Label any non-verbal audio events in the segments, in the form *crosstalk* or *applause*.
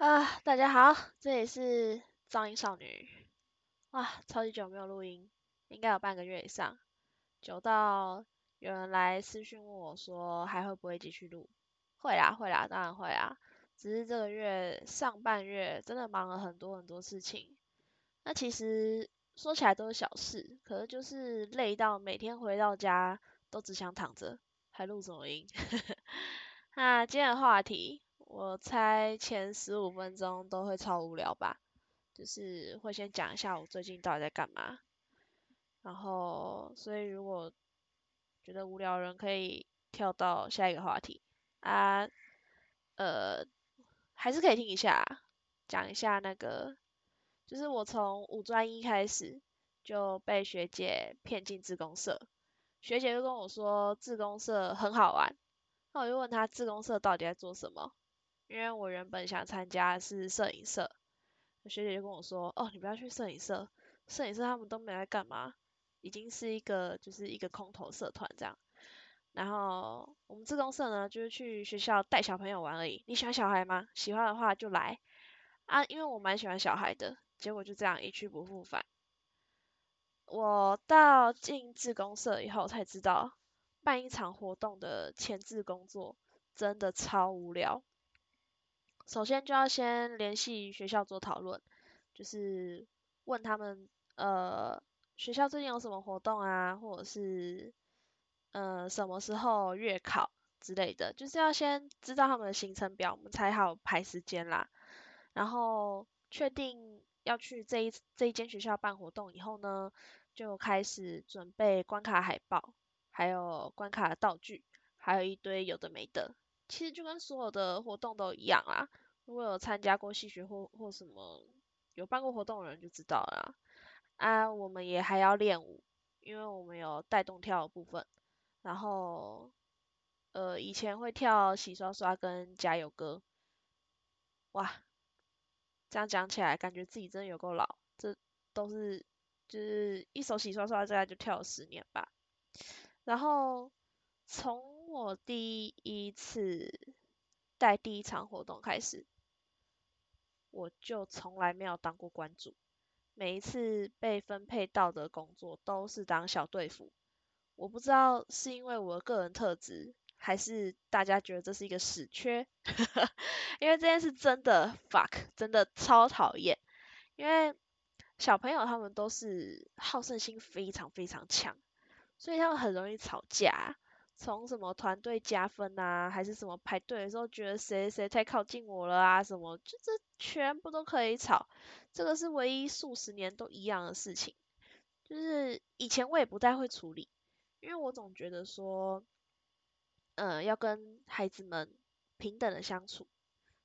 啊，大家好，这里是噪音少女。哇，超级久没有录音，应该有半个月以上，久到有人来私讯问我说还会不会继续录？会啦，会啦，当然会啦。只是这个月上半月真的忙了很多很多事情。那其实说起来都是小事，可是就是累到每天回到家都只想躺着，还录什么音？*laughs* 那今天的话题，我猜前十五分钟都会超无聊吧，就是会先讲一下我最近到底在干嘛，然后所以如果觉得无聊人可以跳到下一个话题啊，呃，还是可以听一下，讲一下那个，就是我从五专一开始就被学姐骗进自公社，学姐就跟我说自公社很好玩。那我就问他自公社到底在做什么，因为我原本想参加是摄影社，学姐就跟我说，哦，你不要去摄影社，摄影社他们都没在干嘛，已经是一个就是一个空头社团这样。然后我们自公社呢，就是去学校带小朋友玩而已。你喜欢小孩吗？喜欢的话就来啊，因为我蛮喜欢小孩的。结果就这样一去不复返。我到进自公社以后才知道。办一场活动的前置工作真的超无聊。首先就要先联系学校做讨论，就是问他们呃学校最近有什么活动啊，或者是呃什么时候月考之类的，就是要先知道他们的行程表，我们才好排时间啦。然后确定要去这一这一间学校办活动以后呢，就开始准备关卡海报。还有关卡的道具，还有一堆有的没的，其实就跟所有的活动都一样啦。如果有参加过戏学或或什么有办过活动的人就知道啦。啊，我们也还要练舞，因为我们有带动跳的部分。然后，呃，以前会跳洗刷刷跟加油歌。哇，这样讲起来，感觉自己真的有够老。这都是就是一首洗刷刷，大概就跳了十年吧。然后从我第一次带第一场活动开始，我就从来没有当过关主。每一次被分配到的工作都是当小队服。我不知道是因为我的个人特质，还是大家觉得这是一个死缺。*laughs* 因为这件事真的 fuck，真的超讨厌。因为小朋友他们都是好胜心非常非常强。所以他们很容易吵架，从什么团队加分啊，还是什么排队的时候觉得谁谁太靠近我了啊，什么，就这全部都可以吵。这个是唯一数十年都一样的事情。就是以前我也不太会处理，因为我总觉得说，嗯，要跟孩子们平等的相处，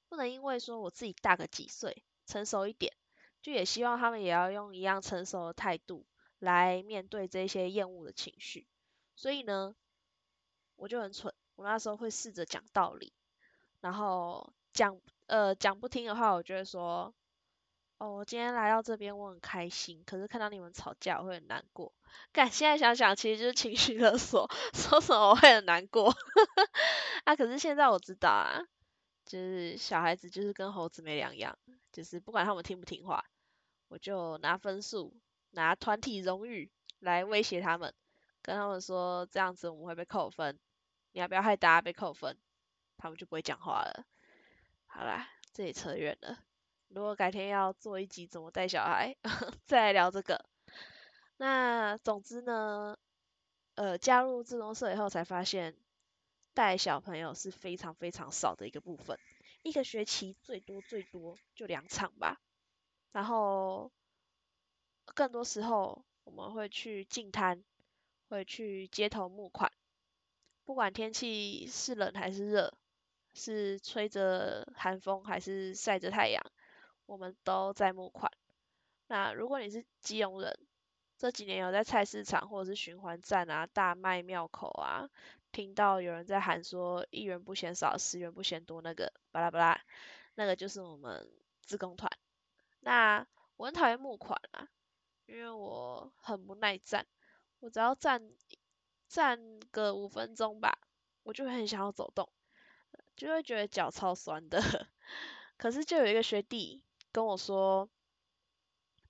不能因为说我自己大个几岁，成熟一点，就也希望他们也要用一样成熟的态度。来面对这些厌恶的情绪，所以呢，我就很蠢，我那时候会试着讲道理，然后讲呃讲不听的话，我就会说，哦，我今天来到这边我很开心，可是看到你们吵架我会很难过。感现在想想，其实就是情绪勒索，说什么我会很难过。*laughs* 啊，可是现在我知道啊，就是小孩子就是跟猴子没两样，就是不管他们听不听话，我就拿分数。拿团体荣誉来威胁他们，跟他们说这样子我们会被扣分，你要不要害大家被扣分？他们就不会讲话了。好啦，这里扯远了。如果改天要做一集怎么带小孩，再来聊这个。那总之呢，呃，加入自动社以后才发现，带小朋友是非常非常少的一个部分，一个学期最多最多就两场吧，然后。更多时候，我们会去进摊，会去街头募款。不管天气是冷还是热，是吹着寒风还是晒着太阳，我们都在募款。那如果你是基隆人，这几年有在菜市场或者是循环站啊、大麦庙口啊，听到有人在喊说“一元不嫌少，十元不嫌多”，那个巴拉巴拉，那个就是我们自工团。那我很讨厌募款啊。因为我很不耐站，我只要站站个五分钟吧，我就很想要走动，就会觉得脚超酸的。*laughs* 可是就有一个学弟跟我说，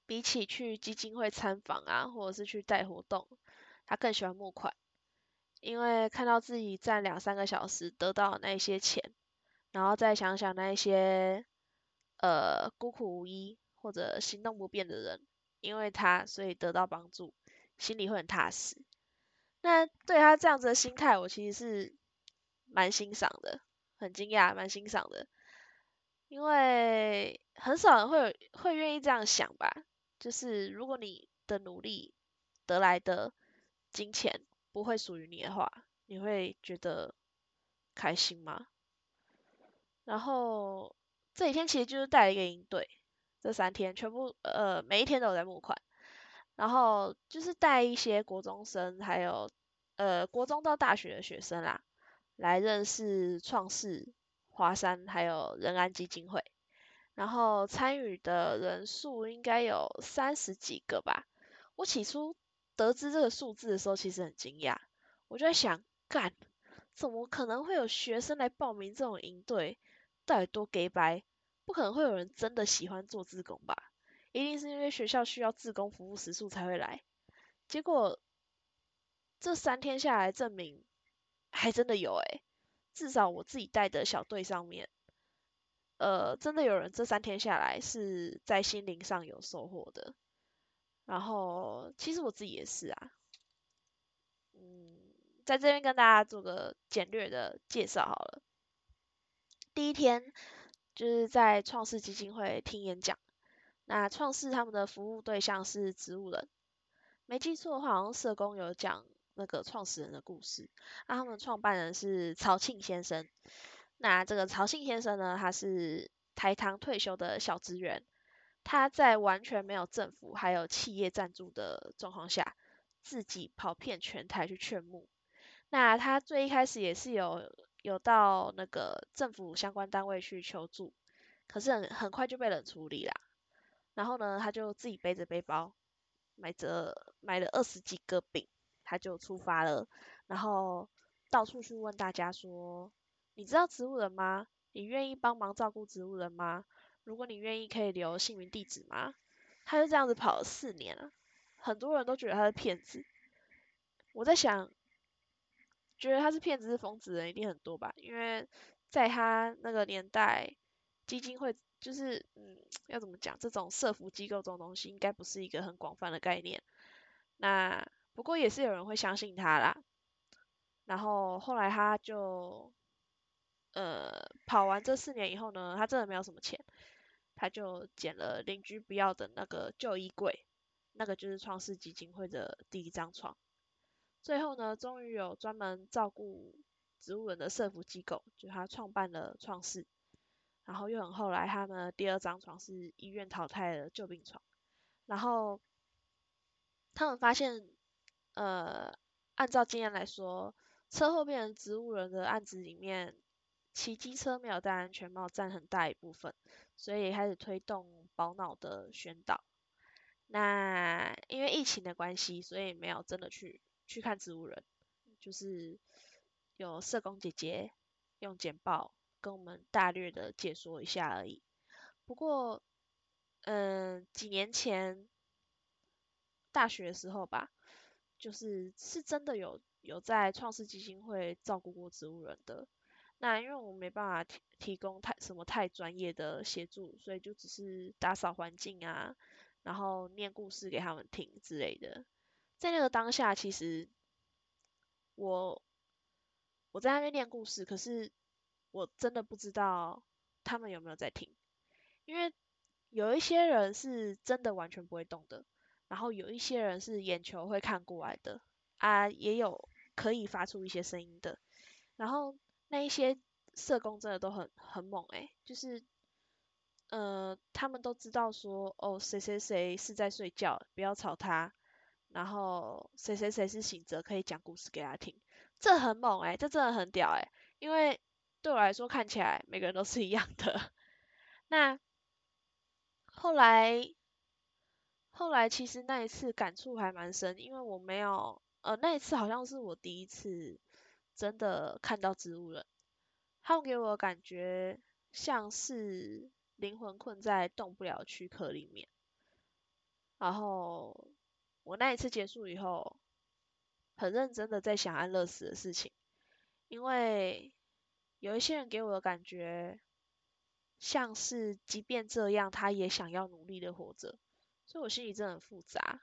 比起去基金会参访啊，或者是去带活动，他更喜欢募款，因为看到自己站两三个小时得到那一些钱，然后再想想那一些呃孤苦无依或者行动不便的人，因为他所以得到帮助，心里会很踏实。那对他这样子的心态，我其实是蛮欣赏的，很惊讶，蛮欣赏的，因为很少人会有会愿意这样想吧。就是如果你的努力得来的金钱不会属于你的话，你会觉得开心吗？然后这几天其实就是带了一个营队，这三天全部呃每一天都有在募款，然后就是带一些国中生，还有呃国中到大学的学生啦，来认识创世、华山还有仁安基金会，然后参与的人数应该有三十几个吧。我起初得知这个数字的时候，其实很惊讶，我就在想，干，怎么可能会有学生来报名这种营队？到底多 gay 白？不可能会有人真的喜欢做自工吧？一定是因为学校需要自工服务时数才会来。结果这三天下来证明，还真的有诶，至少我自己带的小队上面，呃，真的有人这三天下来是在心灵上有收获的。然后其实我自己也是啊，嗯，在这边跟大家做个简略的介绍好了。第一天就是在创世基金会听演讲，那创世他们的服务对象是植物人，没记错的话，好像社工有讲那个创始人的故事。那他们创办人是曹庆先生，那这个曹庆先生呢，他是台糖退休的小职员，他在完全没有政府还有企业赞助的状况下，自己跑遍全台去劝募。那他最一开始也是有。有到那个政府相关单位去求助，可是很很快就被冷处理啦。然后呢，他就自己背着背包，买着买了二十几个饼，他就出发了。然后到处去问大家说：“你知道植物人吗？你愿意帮忙照顾植物人吗？如果你愿意，可以留姓名地址吗？”他就这样子跑了四年了，很多人都觉得他是骗子。我在想。觉得他是骗子是疯子的人一定很多吧？因为在他那个年代，基金会就是嗯，要怎么讲？这种社福机构这种东西，应该不是一个很广泛的概念。那不过也是有人会相信他啦。然后后来他就呃跑完这四年以后呢，他真的没有什么钱，他就捡了邻居不要的那个旧衣柜，那个就是创世基金会的第一张床。最后呢，终于有专门照顾植物人的社福机构，就他创办了创世，然后又很后来，他们第二张床是医院淘汰的旧病床，然后他们发现，呃，按照经验来说，车祸变成植物人的案子里面，骑机车没有戴安全帽占很大一部分，所以开始推动保脑的宣导。那因为疫情的关系，所以没有真的去。去看植物人，就是有社工姐姐用简报跟我们大略的解说一下而已。不过，嗯，几年前大学的时候吧，就是是真的有有在创世基金会照顾过植物人的。那因为我没办法提提供太什么太专业的协助，所以就只是打扫环境啊，然后念故事给他们听之类的。在那个当下，其实我我在那边念故事，可是我真的不知道他们有没有在听，因为有一些人是真的完全不会动的，然后有一些人是眼球会看过来的啊，也有可以发出一些声音的，然后那一些社工真的都很很猛诶，就是呃他们都知道说哦谁谁谁是在睡觉，不要吵他。然后谁谁谁是醒着，可以讲故事给他听，这很猛哎，这真的很屌哎，因为对我来说看起来每个人都是一样的。那后来后来其实那一次感触还蛮深，因为我没有呃那一次好像是我第一次真的看到植物人，他们给我的感觉像是灵魂困在动不了躯壳里面。然后我那一次结束以后，很认真的在想安乐死的事情，因为有一些人给我的感觉，像是即便这样，他也想要努力的活着，所以我心里真的很复杂，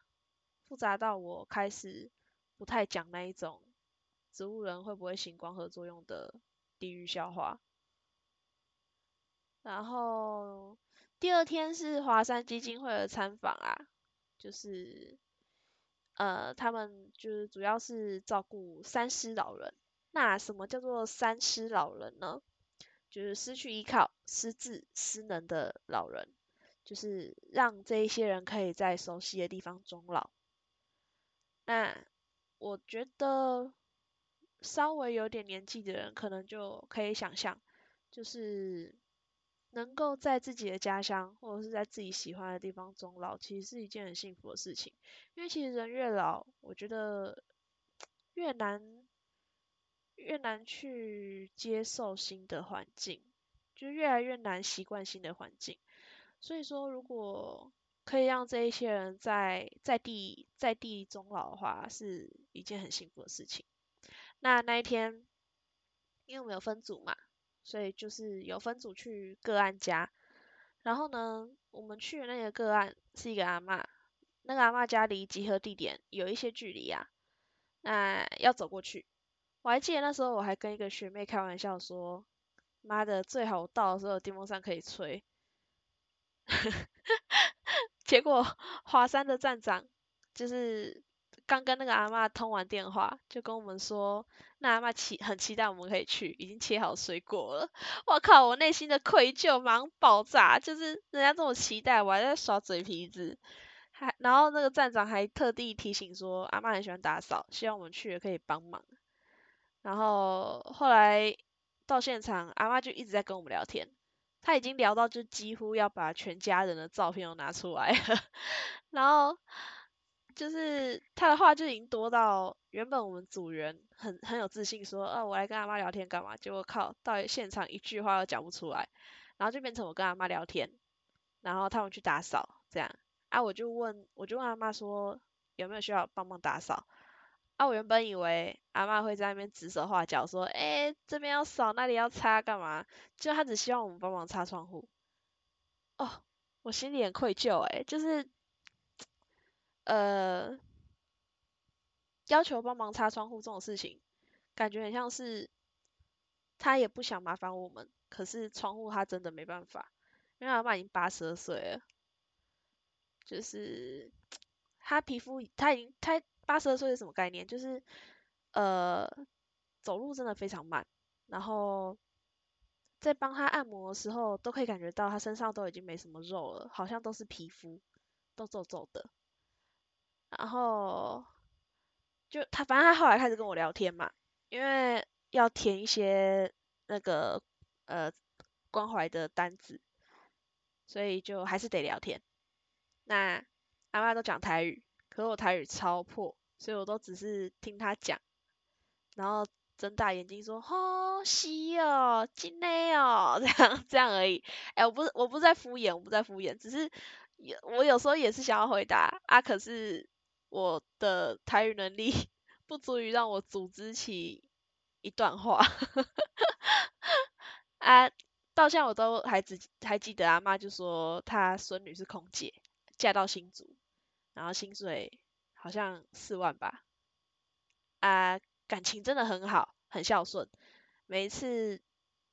复杂到我开始不太讲那一种植物人会不会行光合作用的地狱笑话。然后第二天是华山基金会的参访啊，就是呃他们就是主要是照顾三师老人。那什么叫做三失老人呢？就是失去依靠、失智、失能的老人，就是让这一些人可以在熟悉的地方终老。那我觉得稍微有点年纪的人，可能就可以想象，就是。能够在自己的家乡或者是在自己喜欢的地方终老，其实是一件很幸福的事情。因为其实人越老，我觉得越难越难去接受新的环境，就越来越难习惯新的环境。所以说，如果可以让这一些人在在地在地终老的话，是一件很幸福的事情。那那一天，因为我们有分组嘛。所以就是有分组去个案家，然后呢，我们去的那个个案是一个阿嬷，那个阿嬷家离集合地点有一些距离啊，那要走过去。我还记得那时候我还跟一个学妹开玩笑说，妈的，最好到的时候电风扇可以吹。*laughs* 结果华山的站长就是。刚跟那个阿妈通完电话，就跟我们说，那阿妈期很期待我们可以去，已经切好水果了。我靠，我内心的愧疚忙爆炸，就是人家这么期待，我还在耍嘴皮子。还然后那个站长还特地提醒说，阿妈很喜欢打扫，希望我们去了可以帮忙。然后后来到现场，阿妈就一直在跟我们聊天，他已经聊到就几乎要把全家人的照片都拿出来了，*laughs* 然后。就是他的话就已经多到原本我们组员很很有自信说，啊我来跟阿妈聊天干嘛？结果靠到现场一句话都讲不出来，然后就变成我跟阿妈聊天，然后他们去打扫这样，啊我就问我就问阿妈说有没有需要帮忙打扫？啊我原本以为阿妈会在那边指手画脚说，哎这边要扫那里要擦干嘛？就他只希望我们帮忙擦窗户。哦，我心里很愧疚哎，就是。呃，要求帮忙擦窗户这种事情，感觉很像是他也不想麻烦我们，可是窗户他真的没办法，因为阿妈已经八十二岁了，就是 *tsk* 他皮肤他已经他八十二岁是什么概念？就是呃走路真的非常慢，然后在帮他按摩的时候，都可以感觉到他身上都已经没什么肉了，好像都是皮肤，都皱皱的。然后就他，反正他后来开始跟我聊天嘛，因为要填一些那个呃关怀的单子，所以就还是得聊天。那阿妈都讲台语，可是我台语超破，所以我都只是听他讲，然后睁大眼睛说：“好西哦，真的哦，这样这样而已。”哎，我不是我不是在敷衍，我不在敷衍，只是有我有时候也是想要回答啊，可是。我的台语能力 *laughs* 不足以让我组织起一段话，啊，到现在我都还只还记得阿妈就说她孙女是空姐，嫁到新竹，然后薪水好像四万吧，啊，感情真的很好，很孝顺，每一次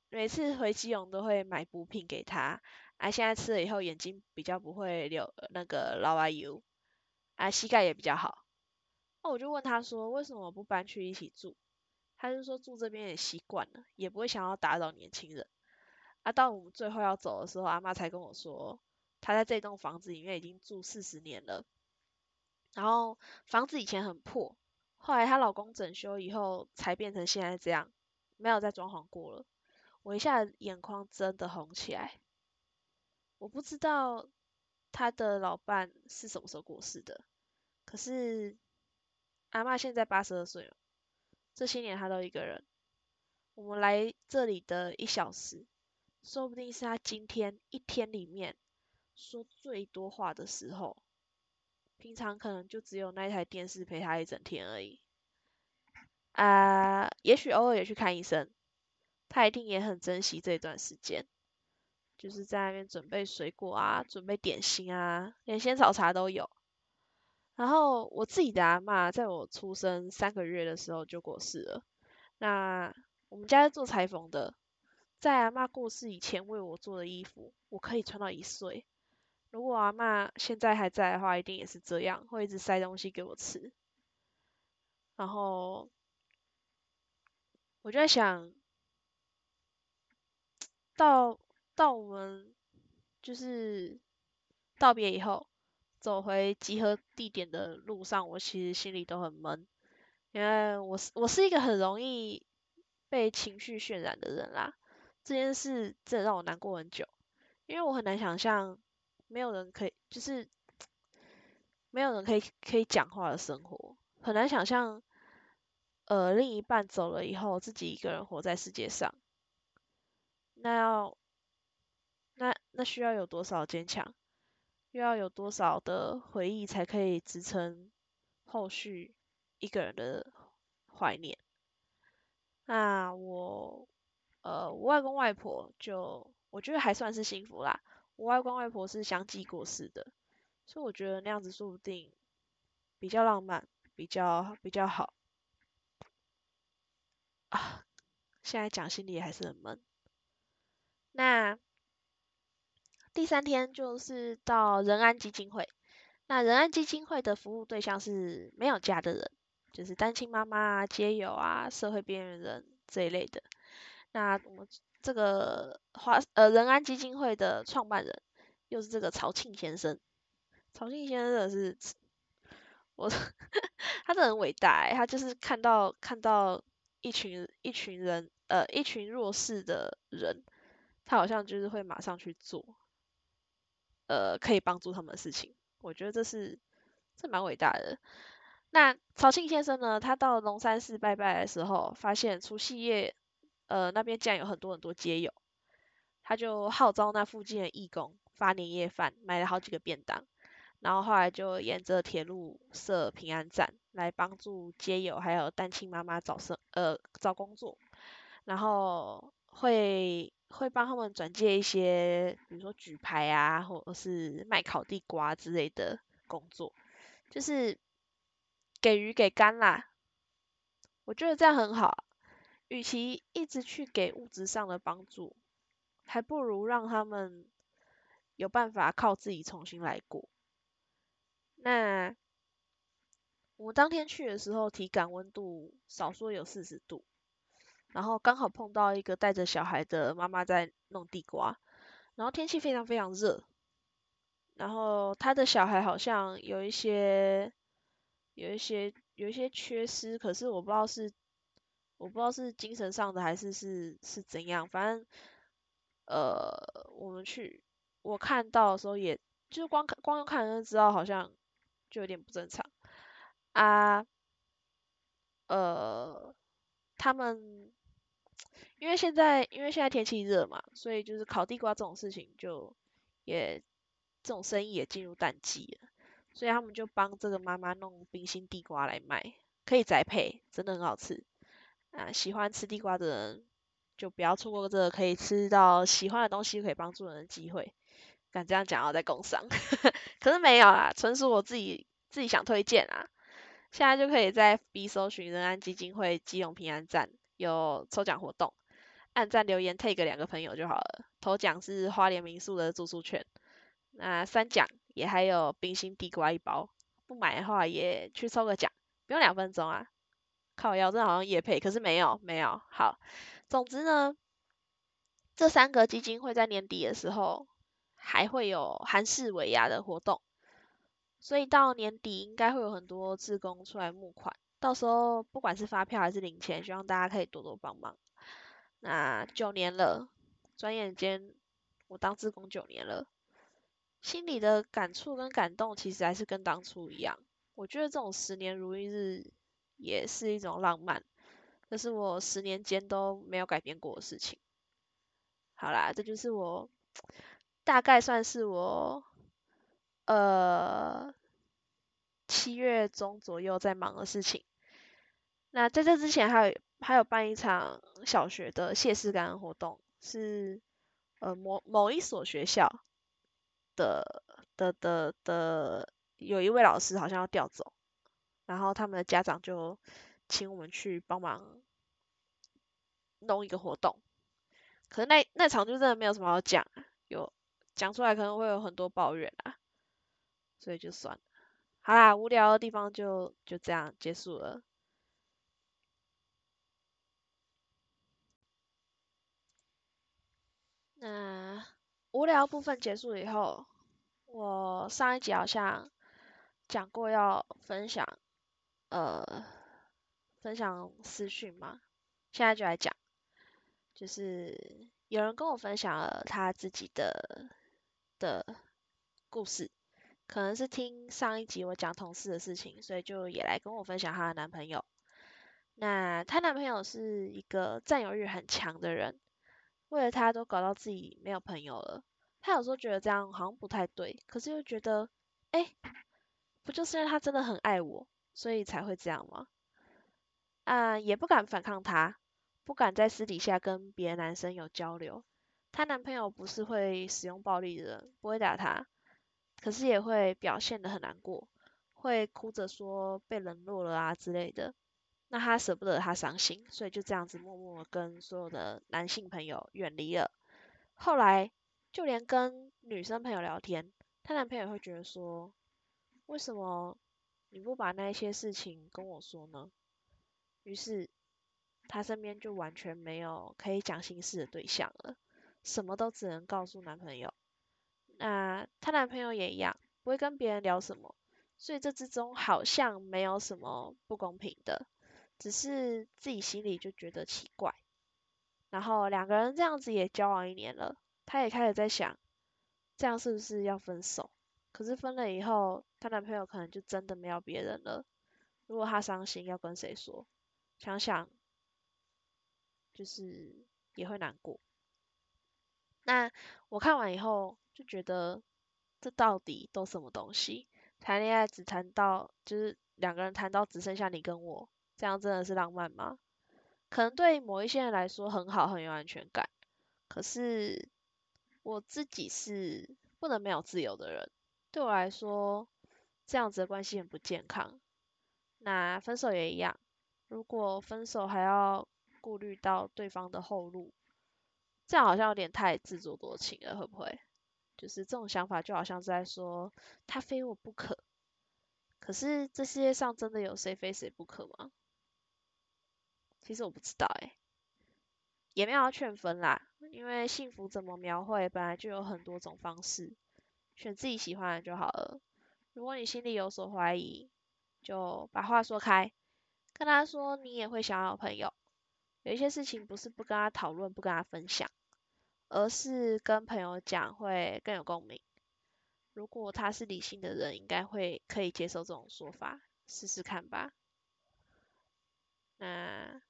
每次回基隆都会买补品给他，啊，现在吃了以后眼睛比较不会流那个老阿油。啊，膝盖也比较好。那我就问他说，为什么不搬去一起住？他就说住这边也习惯了，也不会想要打扰年轻人。啊，到我们最后要走的时候，阿妈才跟我说，她在这栋房子里面已经住四十年了。然后房子以前很破，后来她老公整修以后才变成现在这样，没有再装潢过了。我一下眼眶真的红起来。我不知道他的老伴是什么时候过世的。可是阿妈现在八十二岁了，这些年她都一个人。我们来这里的一小时，说不定是她今天一天里面说最多话的时候。平常可能就只有那一台电视陪他一整天而已。啊，也许偶尔也去看医生，他一定也很珍惜这段时间，就是在那边准备水果啊，准备点心啊，连仙草茶都有。然后我自己的阿妈，在我出生三个月的时候就过世了。那我们家是做裁缝的，在阿妈过世以前为我做的衣服，我可以穿到一岁。如果阿妈现在还在的话，一定也是这样，会一直塞东西给我吃。然后我就在想，到到我们就是道别以后，走回集合地点的路上，我其实心里都很闷，因为我是我是一个很容易被情绪渲染的人啦。这件事真的让我难过很久，因为我很难想象。没有人可以，就是没有人可以可以讲话的生活，很难想象，呃，另一半走了以后，自己一个人活在世界上，那要，那那需要有多少坚强，又要有多少的回忆才可以支撑后续一个人的怀念？那我，呃，我外公外婆就我觉得还算是幸福啦。我外公外婆是相继过世的，所以我觉得那样子说不定比较浪漫，比较比较好。啊，现在讲心里还是很闷。那第三天就是到仁安基金会，那仁安基金会的服务对象是没有家的人，就是单亲妈妈、街友啊、社会边缘人这一类的。那我们。这个华呃仁安基金会的创办人又是这个曹庆先生，曹庆先生的是，我 *laughs* 他真的很伟大，他就是看到看到一群一群人呃一群弱势的人，他好像就是会马上去做，呃可以帮助他们的事情，我觉得这是这蛮伟大的。那曹庆先生呢，他到龙山寺拜拜的时候，发现除夕夜。呃，那边竟然有很多很多街友，他就号召那附近的义工发年夜饭，买了好几个便当，然后后来就沿着铁路设平安站，来帮助街友还有单亲妈妈找生呃找工作，然后会会帮他们转介一些，比如说举牌啊，或者是卖烤地瓜之类的工作，就是给鱼给干啦，我觉得这样很好。与其一直去给物质上的帮助，还不如让他们有办法靠自己重新来过。那我当天去的时候，体感温度少说有四十度，然后刚好碰到一个带着小孩的妈妈在弄地瓜，然后天气非常非常热，然后他的小孩好像有一些有一些有一些缺失，可是我不知道是。我不知道是精神上的还是是是怎样，反正呃，我们去我看到的时候，也就是光看光看就知道，好像就有点不正常啊。呃，他们因为现在因为现在天气热嘛，所以就是烤地瓜这种事情就也这种生意也进入淡季了，所以他们就帮这个妈妈弄冰心地瓜来卖，可以栽配，真的很好吃。啊，喜欢吃地瓜的人就不要错过这个可以吃到喜欢的东西，可以帮助人的机会。敢这样讲要在工商，*laughs* 可是没有啦，纯属我自己自己想推荐啊。现在就可以在 B 搜寻仁安基金会基隆平安站有抽奖活动，按赞留言 take 两个朋友就好了。头奖是花莲民宿的住宿券，那三奖也还有冰心地瓜一包，不买的话也去抽个奖，不用两分钟啊。靠腰，这好像也配，可是没有没有。好，总之呢，这三个基金会在年底的时候还会有韩式尾牙的活动，所以到年底应该会有很多志工出来募款，到时候不管是发票还是零钱，希望大家可以多多帮忙。那九年了，转眼间我当志工九年了，心里的感触跟感动其实还是跟当初一样。我觉得这种十年如一日。也是一种浪漫，这是我十年间都没有改变过的事情。好啦，这就是我大概算是我呃七月中左右在忙的事情。那在这之前还有还有办一场小学的谢师感恩活动，是呃某某一所学校的的的的有一位老师好像要调走，然后他们的家长就请我们去帮忙弄一个活动。可是那那场就真的没有什么好讲，有讲出来可能会有很多抱怨啊，所以就算了。好啦，无聊的地方就就这样结束了。那无聊部分结束以后，我上一集好像讲过要分享，呃，分享私讯嘛，现在就来讲，就是有人跟我分享了他自己的的故事，可能是听上一集我讲同事的事情，所以就也来跟我分享她的男朋友。那她男朋友是一个占有欲很强的人。为了她都搞到自己没有朋友了，他有时候觉得这样好像不太对，可是又觉得，哎，不就是因为他真的很爱我，所以才会这样吗？啊，也不敢反抗他，不敢在私底下跟别的男生有交流。她男朋友不是会使用暴力的人，不会打她，可是也会表现得很难过，会哭着说被冷落了啊之类的。那他舍不得他伤心，所以就这样子默默跟所有的男性朋友远离了。后来就连跟女生朋友聊天，她男朋友会觉得说，为什么你不把那些事情跟我说呢？于是她身边就完全没有可以讲心事的对象了，什么都只能告诉男朋友。那她男朋友也一样，不会跟别人聊什么，所以这之中好像没有什么不公平的。只是自己心里就觉得奇怪，然后两个人这样子也交往一年了，她也开始在想，这样是不是要分手？可是分了以后，她男朋友可能就真的没有别人了。如果她伤心，要跟谁说？想想，就是也会难过。那我看完以后就觉得，这到底都什么东西？谈恋爱只谈到，就是两个人谈到只剩下你跟我。这样真的是浪漫吗？可能对某一些人来说很好，很有安全感。可是我自己是不能没有自由的人，对我来说，这样子的关系很不健康。那分手也一样，如果分手还要顾虑到对方的后路，这样好像有点太自作多情了，会不会？就是这种想法就好像是在说他非我不可。可是这世界上真的有谁非谁不可吗？其实我不知道哎，也没有要劝分啦，因为幸福怎么描绘本来就有很多种方式，选自己喜欢的就好了。如果你心里有所怀疑，就把话说开，跟他说你也会想要朋友。有一些事情不是不跟他讨论、不跟他分享，而是跟朋友讲会更有共鸣。如果他是理性的人，应该会可以接受这种说法，试试看吧。那。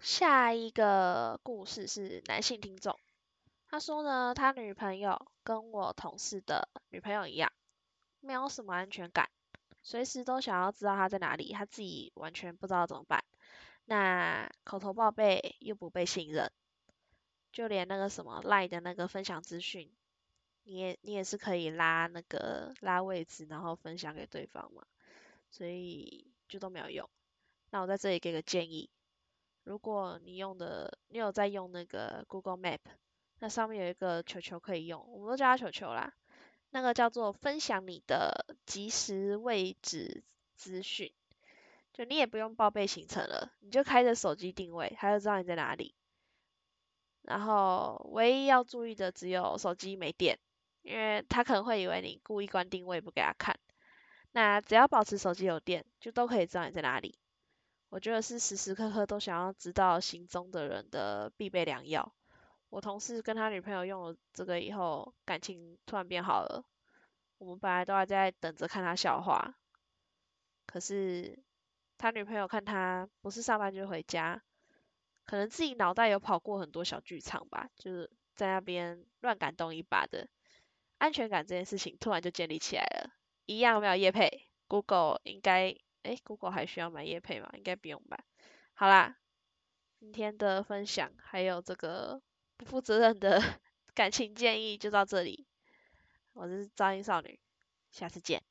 下一个故事是男性听众，他说呢，他女朋友跟我同事的女朋友一样，没有什么安全感，随时都想要知道他在哪里，他自己完全不知道怎么办。那口头报备又不被信任，就连那个什么赖的那个分享资讯，你也你也是可以拉那个拉位置，然后分享给对方嘛，所以就都没有用。那我在这里给个建议。如果你用的，你有在用那个 Google Map，那上面有一个球球可以用，我们都叫它球球啦。那个叫做分享你的即时位置资讯，就你也不用报备行程了，你就开着手机定位，它就知道你在哪里。然后唯一要注意的只有手机没电，因为他可能会以为你故意关定位不给他看。那只要保持手机有电，就都可以知道你在哪里。我觉得是时时刻刻都想要知道行踪的人的必备良药。我同事跟他女朋友用了这个以后，感情突然变好了。我们本来都还在等着看他笑话，可是他女朋友看他不是上班就回家，可能自己脑袋有跑过很多小剧场吧，就是在那边乱感动一把的，安全感这件事情突然就建立起来了。一样没有叶配，Google 应该，哎，Google 还需要买叶配吗？应该不用吧。好啦，今天的分享还有这个不负责任的 *laughs* 感情建议就到这里。我是噪音少女，下次见。